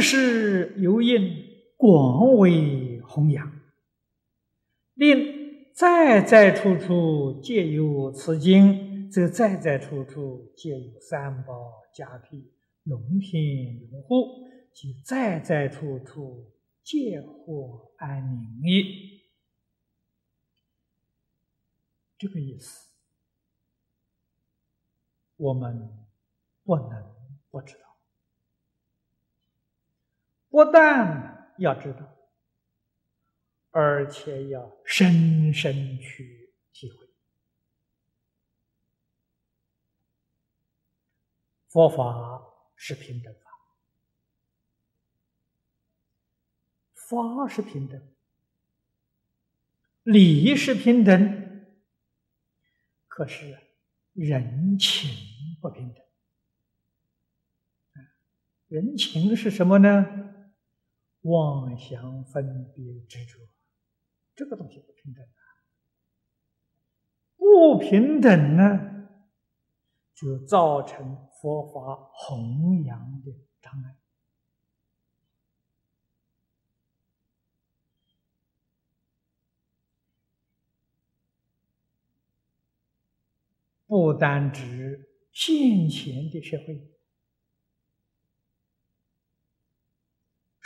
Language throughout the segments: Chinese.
今世有因广为弘扬，令在在处处皆有此经，则在在处处皆有三宝加庇，龙天拥护，即在在处处皆获安宁也。这个意思，我们不能不知道。不但要知道，而且要深深去体会。佛法是平等法，法是平等，理是平等，可是人情不平等。人情是什么呢？妄想分别执着，这个东西不平等啊！不平等呢，就造成佛法弘扬的障碍。不单指现前的社会。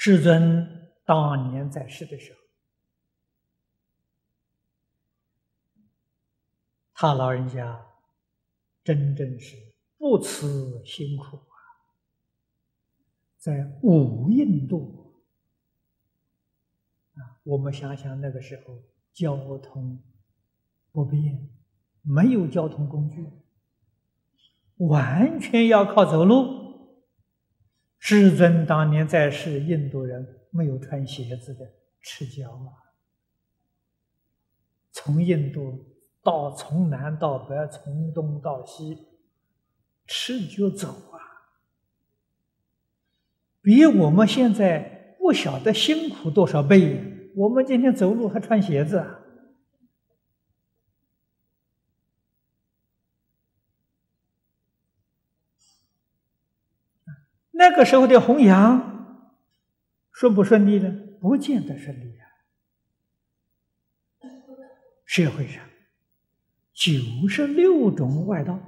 世尊当年在世的时候，他老人家真正是不辞辛苦啊，在五印度啊，我们想想那个时候交通不便，没有交通工具，完全要靠走路。世尊当年在世，印度人没有穿鞋子的，赤脚啊。从印度到从南到北，从东到西，赤脚走啊，比我们现在不晓得辛苦多少倍。我们今天走路还穿鞋子啊。那个时候的弘扬顺不顺利呢？不见得顺利啊。社会上九十六种外道，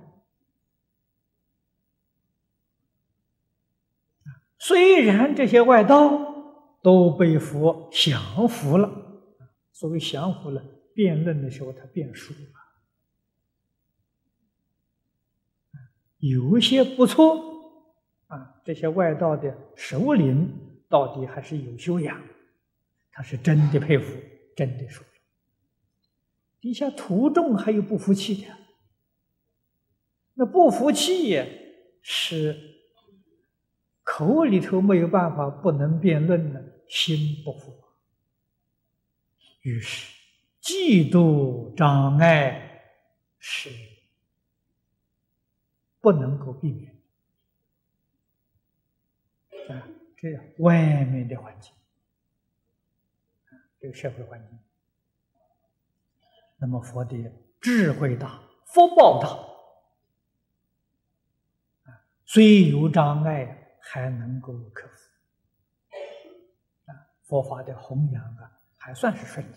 虽然这些外道都被佛降服了，所谓降服了，辩论的时候他辩输了，有些不错。啊，这些外道的首领到底还是有修养，他是真的佩服，真的说。底下徒众还有不服气的，那不服气也是口里头没有办法，不能辩论了，心不服，于是嫉妒障碍是不能够避免。啊，这样外面的环境，这个社会环境，那么佛的智慧大，福报大，啊，虽有障碍，还能够克服，啊，佛法的弘扬啊，还算是顺利。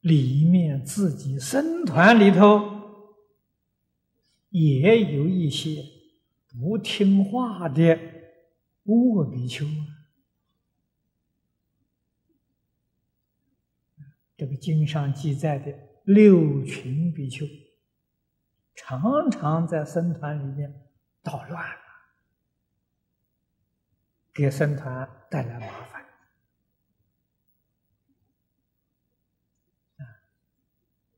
里面自己僧团里头也有一些。不听话的恶比丘啊，这个经上记载的六群比丘，常常在僧团里面捣乱，给僧团带来麻烦。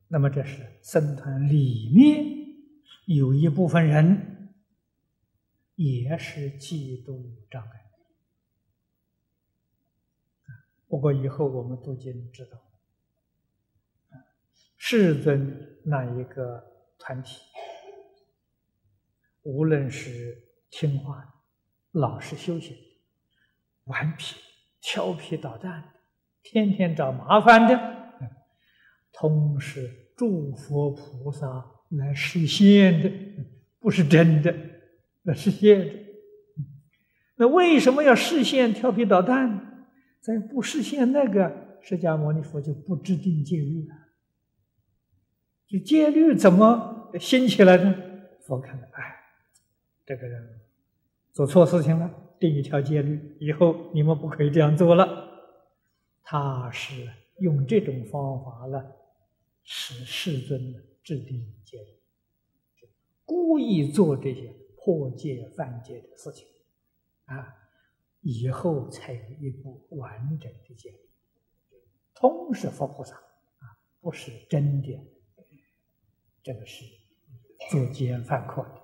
那么，这是僧团里面有一部分人。也是嫉妒障碍。不过以后我们都经知道，世尊那一个团体，无论是听话的、老实修行、顽皮、调皮捣蛋的，天天找麻烦的，同是诸佛菩萨来实现的，不是真的。那是现的。那为什么要实现调皮捣蛋呢？在不实现那个，释迦牟尼佛就不制定戒律了。这戒律怎么兴起来呢？佛看了，哎，这个人做错事情了，定一条戒律，以后你们不可以这样做了。他是用这种方法呢，使世尊制定戒律，故意做这些破戒犯戒的事情。啊，以后才有一部完整的戒律，通是佛菩萨啊，不是真的，这个是作奸犯科的。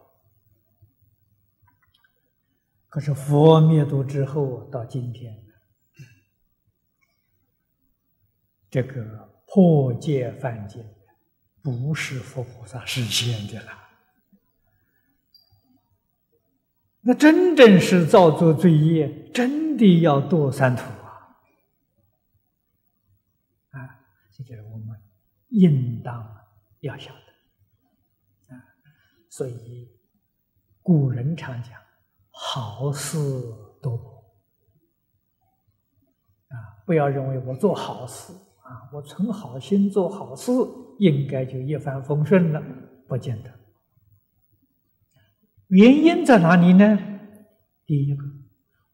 可是佛灭度之后到今天，这个破戒犯戒不是佛菩萨实现的了。那真正是造作罪业，真的要堕三途啊！啊，这就是我们应当要晓得啊。所以古人常讲“好事多磨”，啊，不要认为我做好事啊，我存好心做好事，应该就一帆风顺了，不见得。原因在哪里呢？第一个，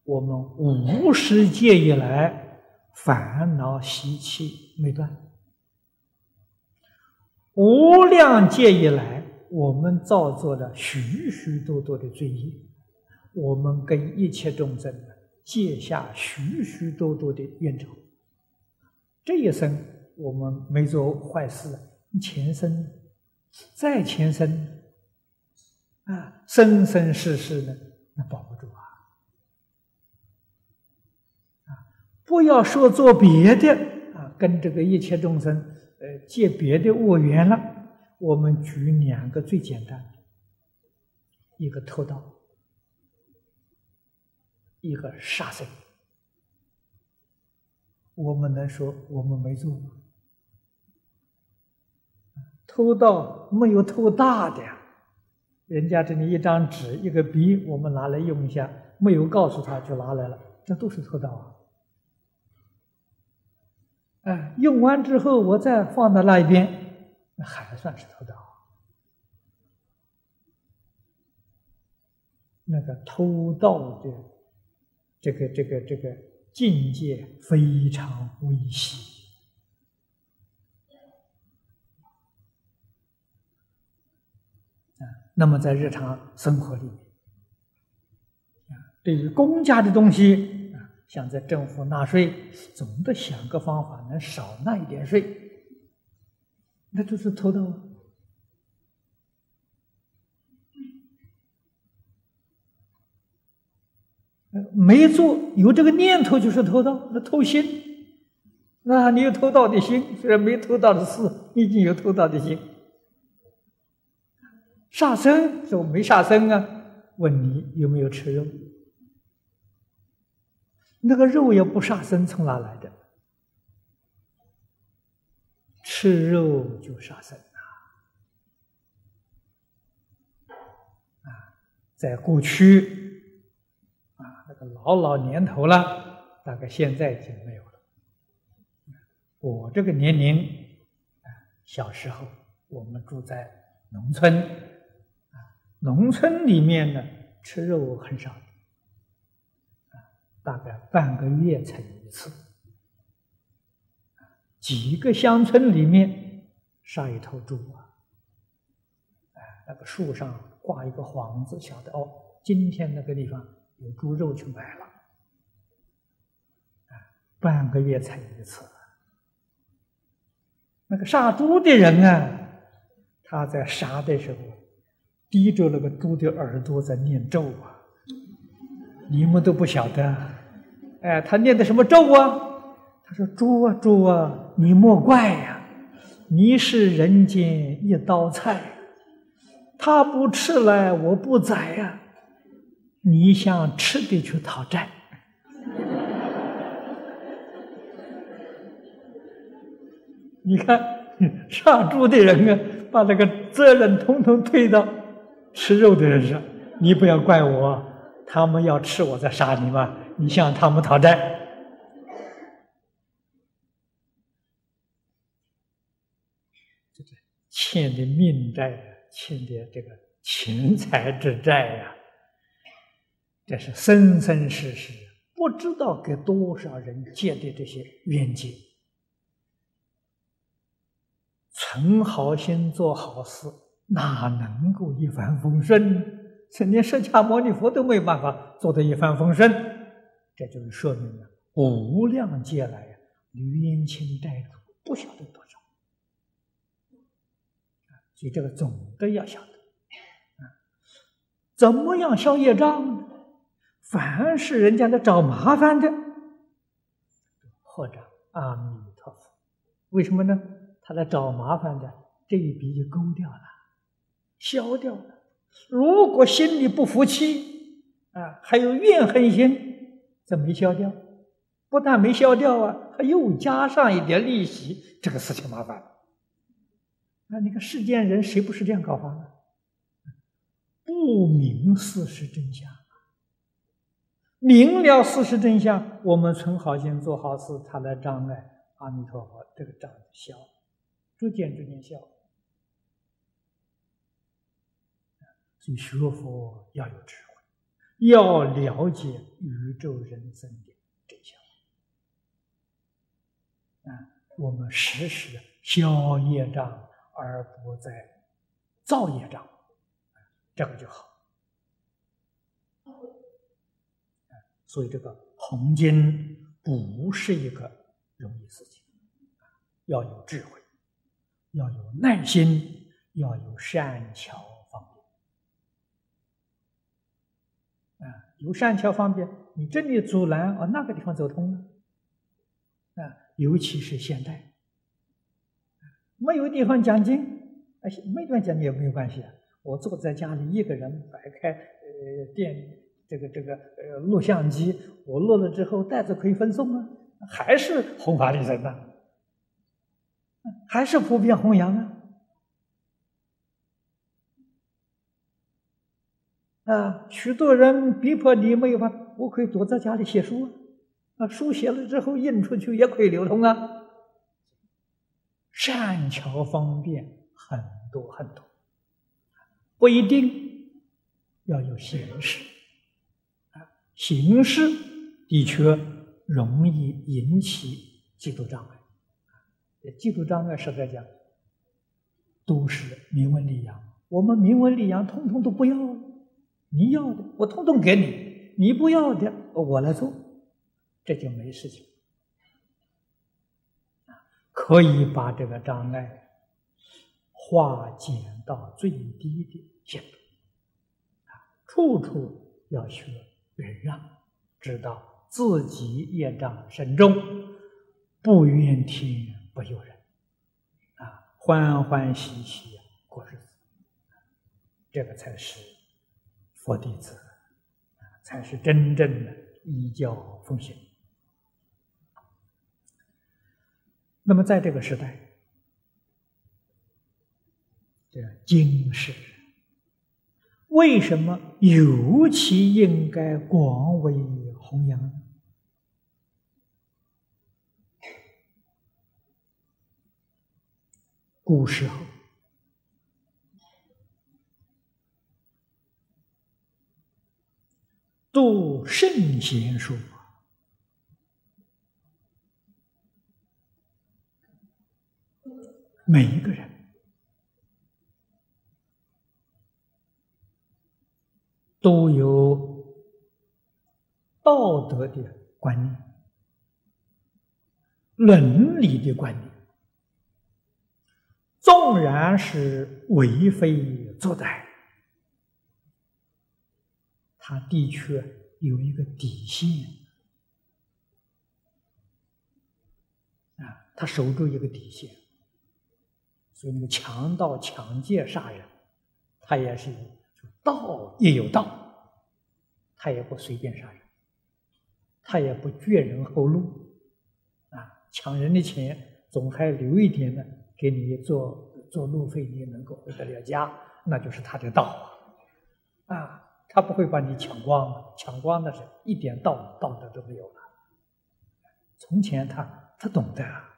我们无始界以来烦恼习气没断；无量界以来，我们造作了许许多多的罪业，我们跟一切众生结下许许多多的冤仇。这一生我们没做坏事，前生、再前生。啊，生生世世呢，那保不住啊！啊，不要说做别的啊，跟这个一切众生呃结别的恶缘了。我们举两个最简单的，一个偷盗，一个杀生。我们能说我们没做吗？偷盗没有偷大的。人家这里一张纸一个笔，我们拿来用一下，没有告诉他就拿来了，这都是偷盗啊！哎，用完之后我再放到那一边，那还算是偷盗。那个偷盗的这个这个这个境界非常危险。那么在日常生活里面，啊，对于公家的东西啊，像在政府纳税，总得想个方法能少纳一点税，那就是偷盗啊！没做有这个念头就是偷盗，那偷心，那你有偷盗的心，虽然没偷盗的事，已经有偷盗的心。杀生说没杀生啊？问你有没有吃肉？那个肉也不杀生，从哪来的？吃肉就杀生啊！啊，在过去啊，那个老老年头了，大概现在已经没有了。我这个年龄啊，小时候我们住在农村。农村里面呢，吃肉很少，大概半个月才一次。几个乡村里面杀一头猪啊，那个树上挂一个幌子，晓得哦，今天那个地方有猪肉去买了，半个月才一次。那个杀猪的人啊，他在杀的时候。低着那个猪的耳朵在念咒啊！你们都不晓得，哎，他念的什么咒啊？他说：“猪啊猪啊，你莫怪呀，你是人间一道菜，他不吃来我不宰呀，你想吃的去讨债。” 你看杀猪的人啊，把那个责任统统推到。吃肉的人说：“你不要怪我，他们要吃我再杀你吗？你向他们讨债，欠的命债，欠的这个钱财之债呀，这是生生世世不知道给多少人借的这些冤结。存好心做好事，哪能够一帆风顺？连释迦牟尼佛都没有办法做得一帆风顺，这就是说明了无量劫来呀，冤亲债主不晓得多少。所以这个总的要晓得，啊，怎么样消业障？凡是人家来找麻烦的，或者阿弥陀佛，为什么呢？他来找麻烦的这一笔就勾掉了，消掉了。如果心里不服气啊，还有怨恨心，这没消掉，不但没消掉啊，还又加上一点利息，这个事情麻烦。那你看世间人谁不是这样搞法呢？不明事实真相，明了事实真相，我们存好心做好事，他来障碍阿弥陀佛，这个障消，逐渐逐渐消。所以学佛要有智慧，要了解宇宙人生的真相。啊，我们时时消业障，而不再造业障，这个就好。所以这个弘经不是一个容易事情，要有智慧，要有耐心，要有善巧。有善巧方便，你这里阻拦，哦，那个地方走通了。啊，尤其是现代，没有地方讲经，啊，没地方讲经也没有关系啊。我坐在家里一个人，摆开呃电这个这个呃录像机，我录了之后，袋子可以分送啊，还是弘法利生呐，还是普遍弘扬啊。啊，许多人逼迫你没有办法，我可以躲在家里写书啊。啊，书写了之后印出去也可以流通啊。善巧方便很多很多，不一定要有形式啊。形式的确容易引起嫉妒障碍。嫉妒障碍实在讲，都是名闻利养。我们名闻利养，通通都不要。你要的，我通通给你；你不要的，我来做，这就没事情。可以把这个障碍化解到最低的限度。啊，处处要学忍让，知道自己业障深重，不怨天不尤人，啊，欢欢喜喜过日子，这个才是。佛弟子才是真正的依教奉行。那么，在这个时代，这经世为什么尤其应该广为弘扬？古时候。度圣贤书，每一个人都有道德的观念、伦理的观念，纵然是为非作歹。他的确有一个底线。啊，他守住一个底线，所以那个强盗、抢劫、杀人，他也是有道也有道，他也不随便杀人，他也不绝人后路。啊，抢人的钱总还留一点呢，给你做做路费，你也能够回得了家，那就是他的道啊。啊。他不会把你抢光，抢光的是一点道道德都没有了。从前他他懂得啊，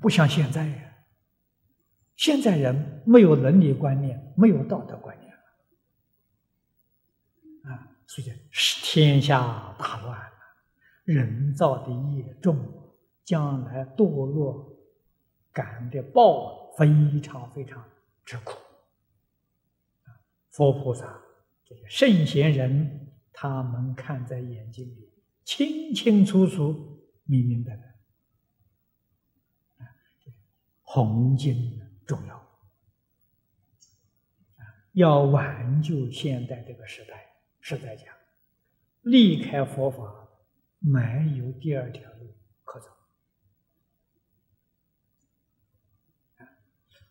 不像现在呀。现在人没有伦理观念，没有道德观念啊，所以是天下大乱，人造的业重，将来堕落，感的报非常非常之苦。佛菩萨这些圣贤人，他们看在眼睛里，清清楚楚、明明白白。红经重要要挽救现代这个时代。实在讲，离开佛法，没有第二条路可走。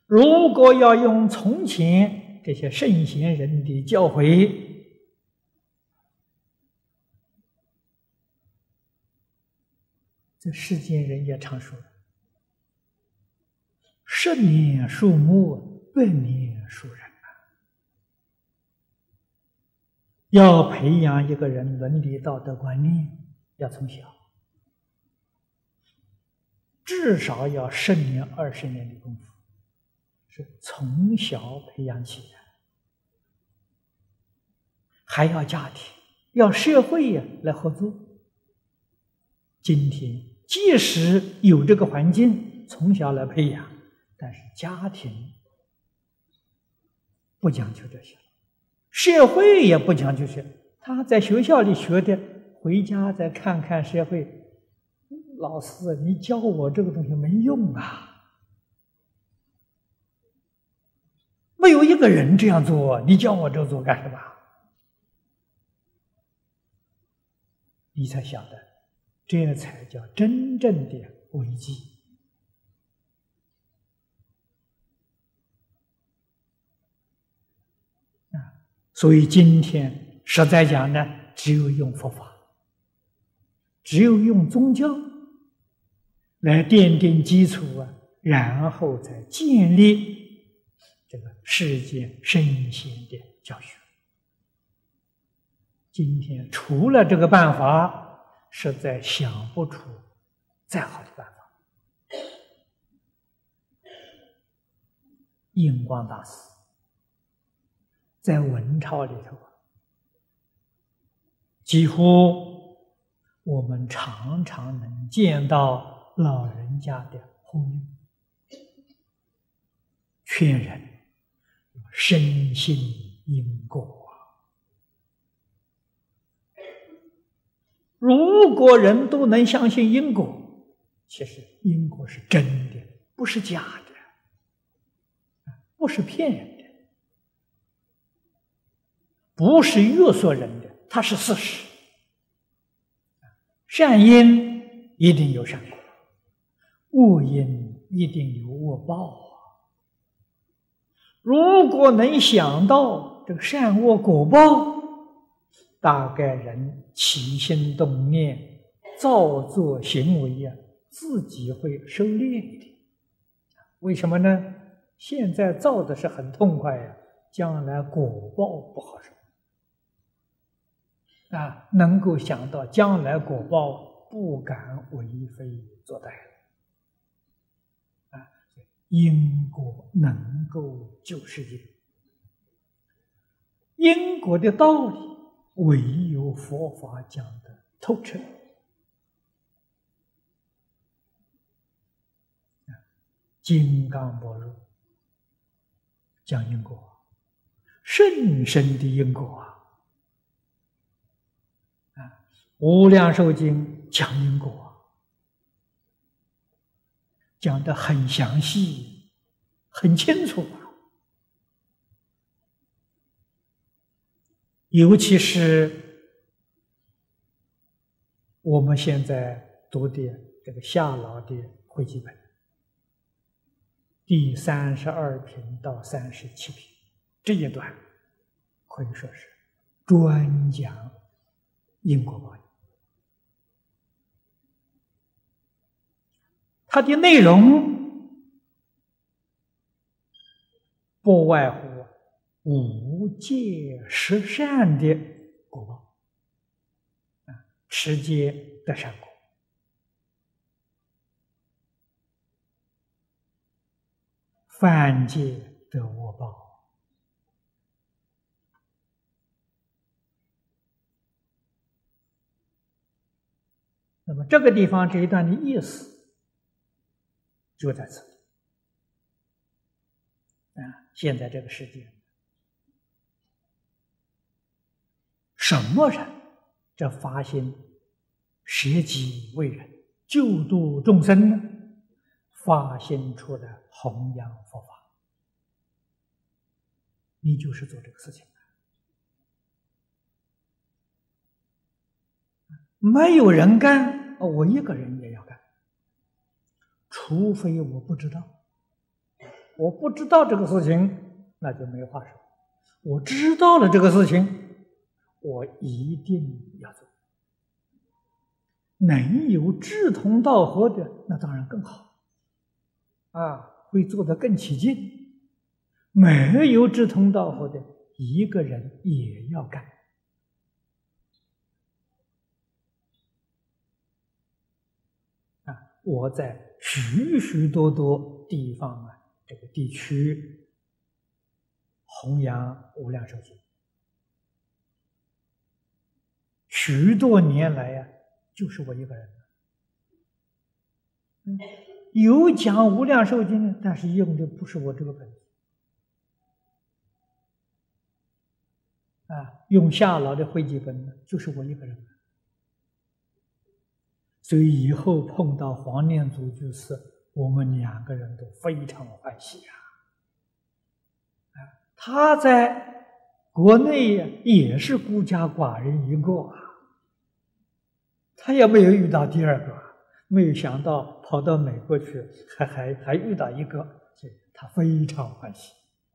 如果要用从前。这些圣贤人的教诲，这世间人也常说：“十年树木，百年树人。”啊，要培养一个人伦理道德观念，要从小，至少要十年、二十年的功夫。是从小培养起的，还要家庭，要社会呀来合作。今天即使有这个环境，从小来培养，但是家庭不讲究这些，社会也不讲究这些。他在学校里学的，回家再看看社会，老师，你教我这个东西没用啊。没有一个人这样做，你叫我这做干什么？你才晓得，这才叫真正的危机啊！所以今天实在讲呢，只有用佛法，只有用宗教来奠定基础啊，然后再建立。这个世间圣贤的教学，今天除了这个办法，实在想不出再好的办法。印光大师在文钞里头，几乎我们常常能见到老人家的呼吁，劝人。深信因果啊！如果人都能相信因果，其实因果是真的，不是假的，不是骗人的，不是约束人的，它是事实。善因一定有善果，恶因一定有恶报。如果能想到这个善恶果报，大概人起心动念、造作行为呀，自己会收敛一点。为什么呢？现在造的是很痛快呀，将来果报不好受。啊，能够想到将来果报，不敢为非作歹。因果能够救世界，因果的道理唯有佛法讲的透彻。金刚般若讲因果，甚深的因果啊！啊，无量寿经讲因果。讲的很详细，很清楚。尤其是我们现在读的这个夏老的会集本，第三十二品到三十七品这一段，可以说是专讲因果报应。它的内容不外乎无戒十善的果报，啊，持戒得善果，犯戒得恶报。那么这个地方这一段的意思就在此啊！现在这个世界，什么人这发心舍己为人，救度众生呢？发心出来弘扬佛法，你就是做这个事情。没有人干，我一个人。除非我不知道，我不知道这个事情，那就没话说。我知道了这个事情，我一定要做。能有志同道合的，那当然更好，啊，会做得更起劲。没有志同道合的，一个人也要干。我在许许多多地方啊，这个地区弘扬无量寿经，许多年来呀，就是我一个人。有讲无量寿经，但是用的不是我这个本子，啊，用夏老的会集本呢，就是我一个人。所以以后碰到黄念祖居士，我们两个人都非常欢喜呀。啊，他在国内也是孤家寡人一个啊，他也没有遇到第二个，没有想到跑到美国去，还还还遇到一个，所以他非常欢喜。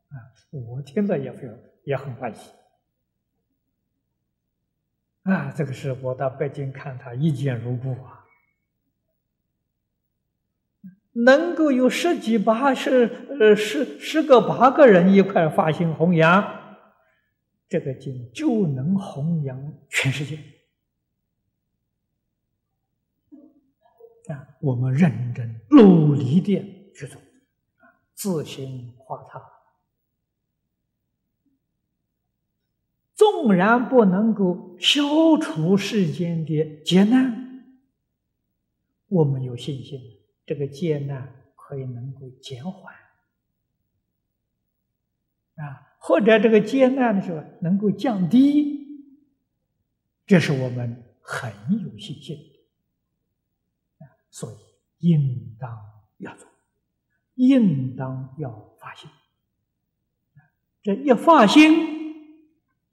啊，我听了也非常也很欢喜。啊，这个是我到北京看他一见如故啊。能够有十几八十呃十十个八个人一块发心弘扬这个经，就能弘扬全世界啊！我们认真努力的去做，自行化他。纵然不能够消除世间的劫难，我们有信心。这个劫难可以能够减缓啊，或者这个劫难的时候能够降低，这是我们很有信心的啊，所以应当要做，应当要发心，这一发心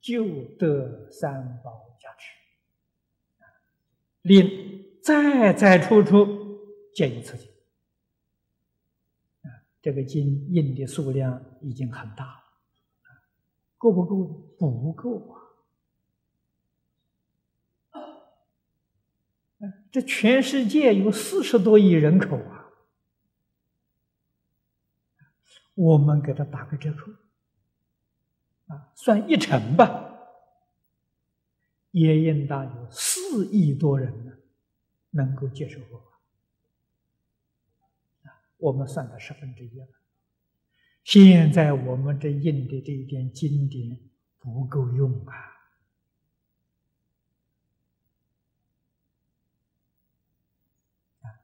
就得三宝加持令在在处处。见一次经啊，这个经印的数量已经很大了，够不够？不够啊！这全世界有四十多亿人口啊，我们给他打个折扣啊，算一成吧，也应当有四亿多人呢，能够接受佛法。我们算到十分之一了。现在我们这印的这一点经典不够用啊！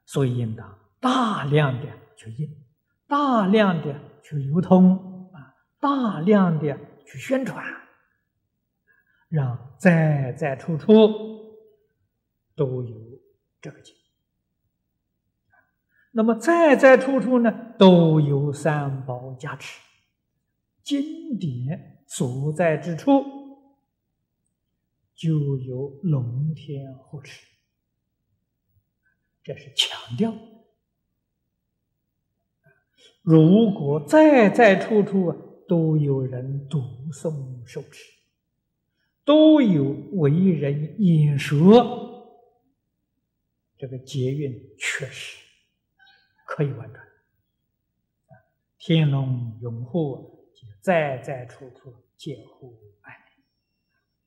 所以应当大量的去印，大量的去流通啊，大量的去宣传，让在在处处都有这个经。那么在在处处呢，都有三宝加持，经典所在之处就有龙天护持，这是强调。如果在在处处都有人读诵受持，都有为人演说，这个劫运确实。可以完转，天龙永护在在处处介乎安宁。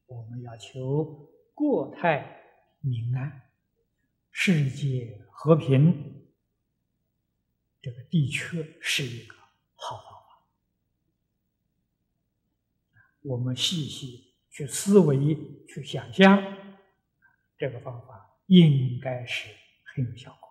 我们要求国泰民安，世界和平，这个的确是一个好方法。我们细细去思维、去想象，这个方法应该是很有效果。